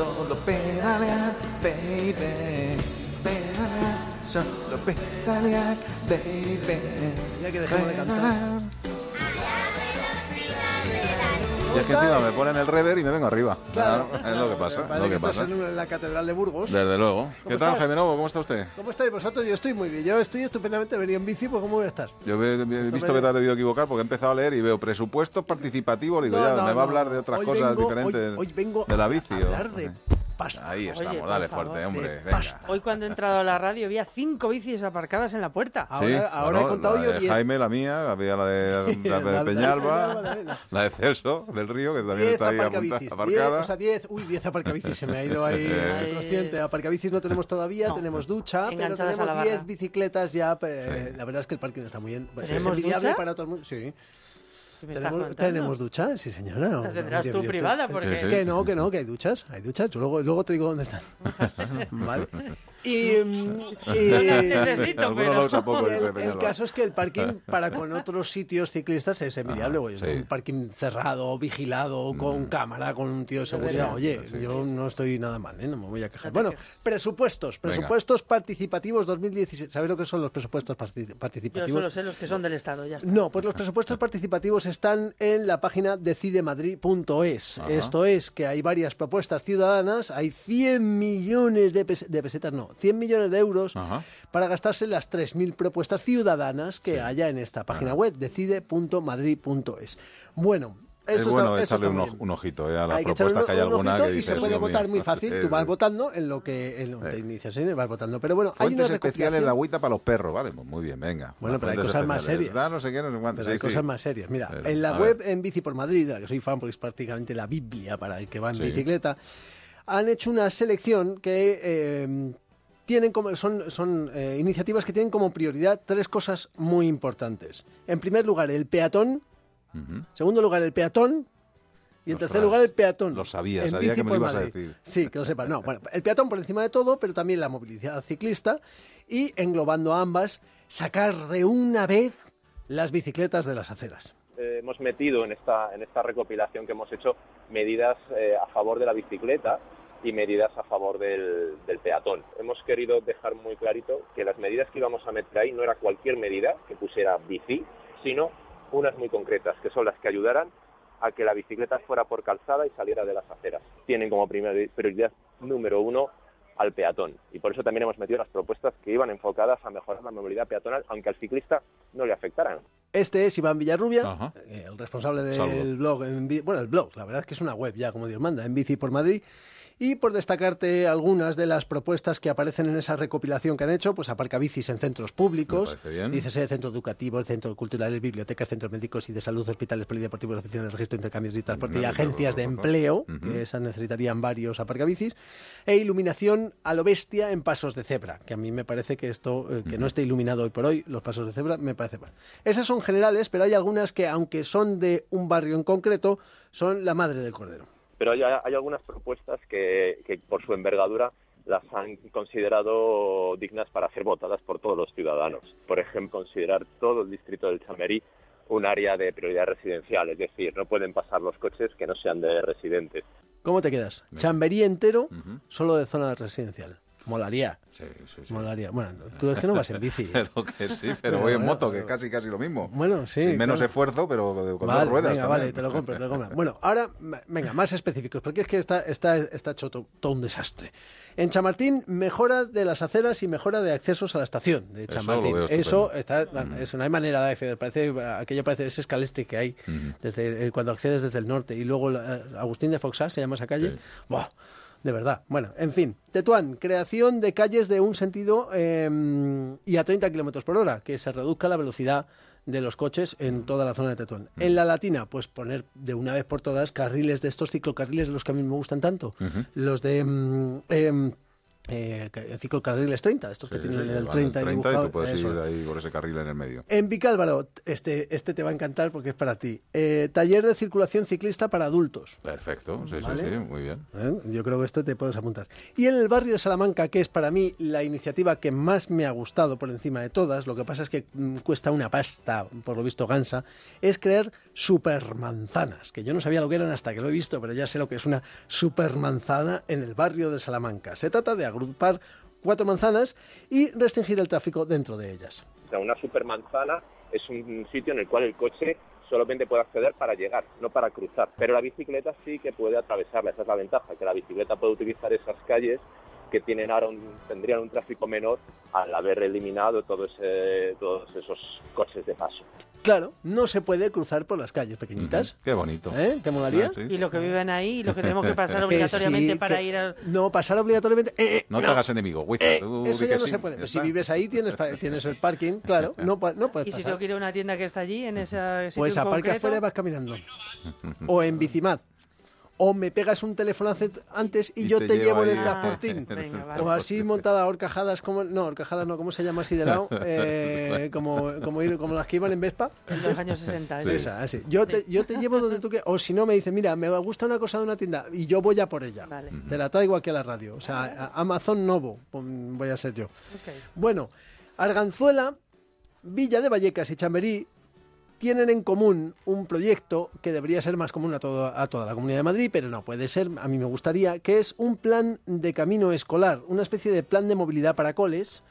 solo pedalear, baby. Pedalear, solo pedalear, baby. Ya que dejemos de cantar. Y es que encima me ponen el rever y me vengo arriba. Claro, es lo que pasa. Parece Es lo que estás pasa. en, en la Catedral de Burgos. Desde luego. ¿Qué tal, estás? Jaime Novo? ¿Cómo está usted? ¿Cómo estáis vosotros? Yo estoy muy bien. Yo estoy estupendamente. Venía en bici, pues ¿cómo voy a estar? Yo he, he visto que te has debido equivocar porque he empezado a leer y veo presupuestos participativos. Digo, No, ya, no, me va a hablar de otras Hoy cosas vengo- diferentes hoy- hoy vengo de la bici. a o- hablar de pasta. Ahí estamos, dale favor, fuerte, hombre. venga. Hoy cuando he entrado a la radio había cinco bicis aparcadas en la puerta. Ahora, Sí, ahora bueno, he contado la yo de 10. Jaime, la mía, había la de, la de La de Peñalba, la de Celso, del Río, que también 10 está ahí apunta- aparcabicis. 10, aparcada. o sea, 10. Uy, 10 aparcabicis. Se me ha ido ahí Sí. el consciente. Aparcabicis no tenemos todavía. No. Tenemos ducha, pero tenemos. 10 bicicletas ya. eh, La verdad es que el parking está muy bien. Pues es ¿Tenemos envidiable ducha? para todo el mundo. Sí. ¿Qué me estás Tenemos, contando? tenemos ducha, sí señora. No, La no, tendrás tú privada, porque... Que no, que no, que hay duchas, hay duchas. Yo luego, luego te digo dónde están. vale. Y, mm, y- No las necesito, Alguno pero... lo usa poco, y dice el, caso es que el parking para con otros sitios ciclistas es envidiable, Ah, sí. Un parking cerrado, vigilado, con cámara, con un tío de seguridad. Oye, Sí, yo no estoy nada mal, ¿eh? no me voy a quejar. Bueno, quejes. presupuestos, Venga. presupuestos participativos 2017. ¿Sabes lo que son los presupuestos parti- Yo participativos? solo sé los que son del Estado, ya está. No, pues los presupuestos participativos están en la página decidemadrid.es. Esto es que hay varias propuestas ciudadanas, hay 100 millones de, pes- de pesetas, no, 100 millones de euros Ajá. para gastarse en las 3.000 propuestas ciudadanas que haya en esta página web, decide.madrid.es. Bueno, Es esto bueno está, esto echarle está un, un ojito eh, a las Hay propuestas que hay un- un alguna que y dices, se puede votar mío. muy fácil. Sí, Tú vas sí. votando en lo que, en lo que te Sí. inicias, ¿eh? vas votando. Pero bueno, hay Fuentes una especiales, recopilación- la agüita para los perros, vale, pues muy bien, venga. Bueno, pero hay cosas más serias. Da no sé qué, no sé cuánto. Pero sí, hay sí. cosas más serias. Mira, Pero, en la web ver. en Bici por Madrid, de la que soy fan porque es prácticamente la Biblia para el que va en Sí. bicicleta, han hecho una selección que eh, tienen como, son, son eh, iniciativas que tienen como prioridad tres cosas muy importantes. En primer lugar, el peatón. En segundo lugar, el peatón. Y en Ostras, tercer lugar, el peatón. lo sabía, En sabía Bici que me lo ibas a decir. Sí, que lo sepas. No, bueno, el peatón por encima de todo, pero también la movilidad ciclista y englobando a ambas, sacar de una vez las bicicletas de las aceras. eh, hemos metido en esta, en esta recopilación que hemos hecho medidas eh, a favor de la bicicleta y medidas a favor del, del peatón. Hemos querido dejar muy clarito que las medidas que íbamos a meter ahí no era cualquier medida que pusiera bici, sino unas muy concretas, que son las que ayudaran a que la bicicleta fuera por calzada y saliera de las aceras. Tienen como primer- prioridad número uno al peatón. Y por eso también hemos metido las propuestas que iban enfocadas a mejorar la movilidad peatonal, aunque al ciclista no le afectaran. Este es Iván Villarrubia, Ajá. eh, el responsable del Salvo. blog. en bueno, el blog, la verdad es que es una web ya, como Dios manda, en Bici por Madrid. Y por destacarte algunas de las propuestas que aparecen en esa recopilación que han hecho, pues aparcabicis en centros públicos, Me parece bien. dícese centros educativos, centros culturales, bibliotecas, centros médicos y de salud, hospitales, polideportivos, oficinas de registro, intercambios y transporte y agencias de empleo, que esas necesitarían varios aparcabicis, e iluminación a lo bestia en pasos de cebra, que a mí me parece que esto, eh, que no esté iluminado hoy por hoy, los pasos de cebra, me parece mal. Esas son generales, pero hay algunas que, aunque son de un barrio en concreto, son la madre del cordero. Pero hay, hay algunas propuestas que, que por su envergadura las han considerado dignas para ser votadas por todos los ciudadanos. Por ejemplo, considerar todo el distrito del Chamerí un área de prioridad residencial, es decir, no pueden pasar los coches que no sean de residentes. ¿Cómo te quedas? Chamberí entero, solo de zona residencial. Molaría, Sí, sí, sí. molaría. Bueno, tú es que no vas en bici. Pero que sí, pero Pero voy en moto, que pero- casi casi lo mismo. Bueno, sí. Sin menos claro. esfuerzo, pero con Vale, dos ruedas venga, también. vale, te lo compro, te lo compro. Bueno, ahora, venga, más específicos, porque es que está, está, está hecho to- todo un desastre. En Chamartín, mejora de las aceras y mejora de accesos a la estación de Chamartín. Eso, está, Mm. eso no hay manera de acceder. Parece, aquello parece ese escalestre que hay Ujú. desde eh, cuando accedes desde el norte. Y luego la- eh, Agustín de Foxá se llama esa calle. Buah, de verdad. Bueno, en fin. Tetuán, creación de calles de un sentido eh, y a 30 kilómetros por hora, que se reduzca la velocidad de los coches en toda la zona de Tetuán. En la Latina, pues poner de una vez por todas carriles de estos ciclocarriles de los que a mí me gustan tanto. Los de. mm, em, eh, que- ciclocarriles 30, estos que tienen sí, el van 30, y dibujado. tú puedes eso. ir ahí por ese carril en el medio. En Vicálvaro, este, este te va a encantar porque es para ti. Eh, taller de circulación ciclista para adultos. Perfecto, sí, Vale. sí, sí, muy bien. ¿eh? Yo creo que esto te puedes apuntar. Y en el barrio de Salamanca, que es para mí la iniciativa que más me ha gustado por encima de todas, lo que pasa es que mm, cuesta una pasta, por lo visto gansa, es crear supermanzanas, que yo no sabía lo que eran hasta que lo he visto, pero ya sé lo que es una supermanzana en el barrio de Salamanca. Se trata de agrupar cuatro manzanas y restringir el tráfico dentro de ellas. O sea, una supermanzana es un sitio en el cual el coche solamente puede acceder para llegar, no para cruzar. Pero la bicicleta sí que puede atravesarla, esa es la ventaja, que la bicicleta puede utilizar esas calles que tienen ahora un- tendrían un tráfico menor al haber eliminado todo ese- todos esos coches de paso. Claro, no se puede cruzar por las calles pequeñitas. Qué bonito. ¿Eh? ¿Te molaría? Ah, sí. Y lo que viven ahí y lo que tenemos que pasar Que obligatoriamente sí, para que- ir al... No, pasar obligatoriamente... eh, eh, No te hagas enemigo, Eh, tú eso ya no sí, se puede. si vives ahí, tienes, el parking, claro, no, no puedes Y si tengo que ir a una tienda que está allí, en sitio Pues aparca afuera y vas caminando. O en bicimad. O me pegas un teléfono antes y, Y yo te te, llevo llevo en el transportín. Ah, venga, vale. O así montada a horcajadas, como, no, horcajadas no, ¿cómo se llama así de lado? Eh, como, como, ir- como las que iban en Vespa. en los años 60. Sí. eso. Esa, así. Yo te, yo te llevo donde tú quieras. O si no, me dice, mira, me gusta una cosa de una tienda y yo voy a por ella. Vale. Te la traigo aquí a la radio. O sea, a- Amazon Novo voy a ser yo. Bueno, Arganzuela, Villa de Vallecas y Chamberí tienen en común un proyecto que debería ser más común a, todo- a toda la Comunidad de Madrid, pero no puede ser, a mí me gustaría, que es un plan de camino escolar, una especie de plan de movilidad para coles,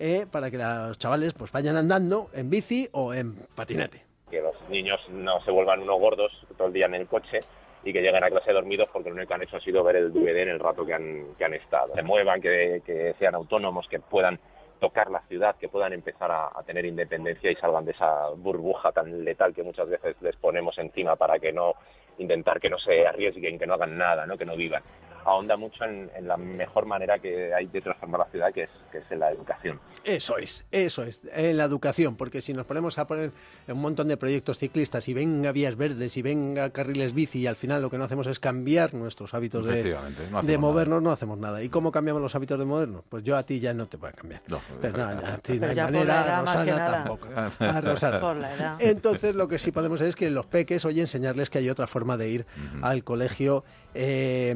eh, para que los chavales pues vayan andando en bici o en patinete. Que los niños no se vuelvan unos gordos todo el día en el coche y que lleguen a clase dormidos porque lo único que han hecho ha sido ver el DVD en el rato que han, que han estado. Se muevan, que, que sean autónomos, que puedan tocar la ciudad, que puedan empezar a, tener independencia y salgan de esa burbuja tan letal que muchas veces les ponemos encima para que no intentar que no se arriesguen, que no hagan nada, ¿no? que no vivan. Ahonda mucho en, en la mejor manera que hay de transformar la ciudad, que es, que es en la educación. Eso es, eso es, en la educación, porque si nos ponemos a poner un montón de proyectos ciclistas y venga vías verdes y venga carriles bici y al final lo que no hacemos es cambiar nuestros hábitos de, Efectivamente, no hacemos de nada. movernos, no hacemos nada. ¿Y cómo cambiamos los hábitos de movernos? Pues yo a ti ya no te voy a cambiar. No, Pero no, ya a ti no hay manera, a Rosana tampoco. A Rosana. Por la edad. Entonces lo que sí podemos hacer es que los peques, oye, enseñarles que hay otra forma de ir al colegio eh,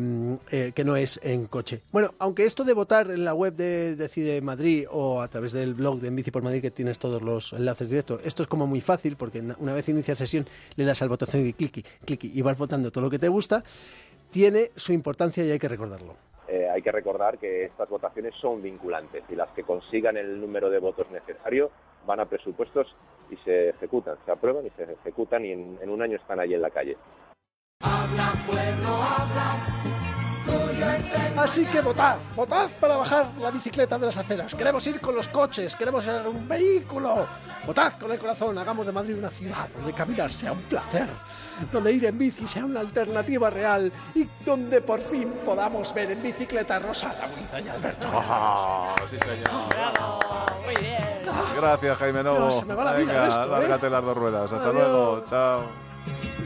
eh, que no es en coche. Bueno, aunque esto de votar en la web de Decide Madrid o a través del blog de En Bici por Madrid que tienes todos los enlaces directos, esto es como muy fácil porque na- una vez inicia sesión le das al votación y cliqui, cliqui y vas votando todo lo que te gusta, tiene su importancia y hay que recordarlo. Eh, hay que recordar que estas votaciones son vinculantes y las que consigan el número de votos necesario van a presupuestos y se ejecutan, se aprueban y se ejecutan y en, en un año están ahí en la calle. Así que votad, votad para bajar la bicicleta de las aceras. Queremos ir con los coches, queremos ser un vehículo. Votad con el corazón, hagamos de Madrid una ciudad donde caminar sea un placer, donde ir en bici sea una alternativa real y donde por fin podamos ver en bicicleta a Rosana Huida y Alberto. Ah, sí, señor. Bravo, muy bien. Gracias, Jaime Novo. No, se me va la Venga, en esto, ¿eh? lárgate las dos ruedas. Hasta Adiós. luego. Chao.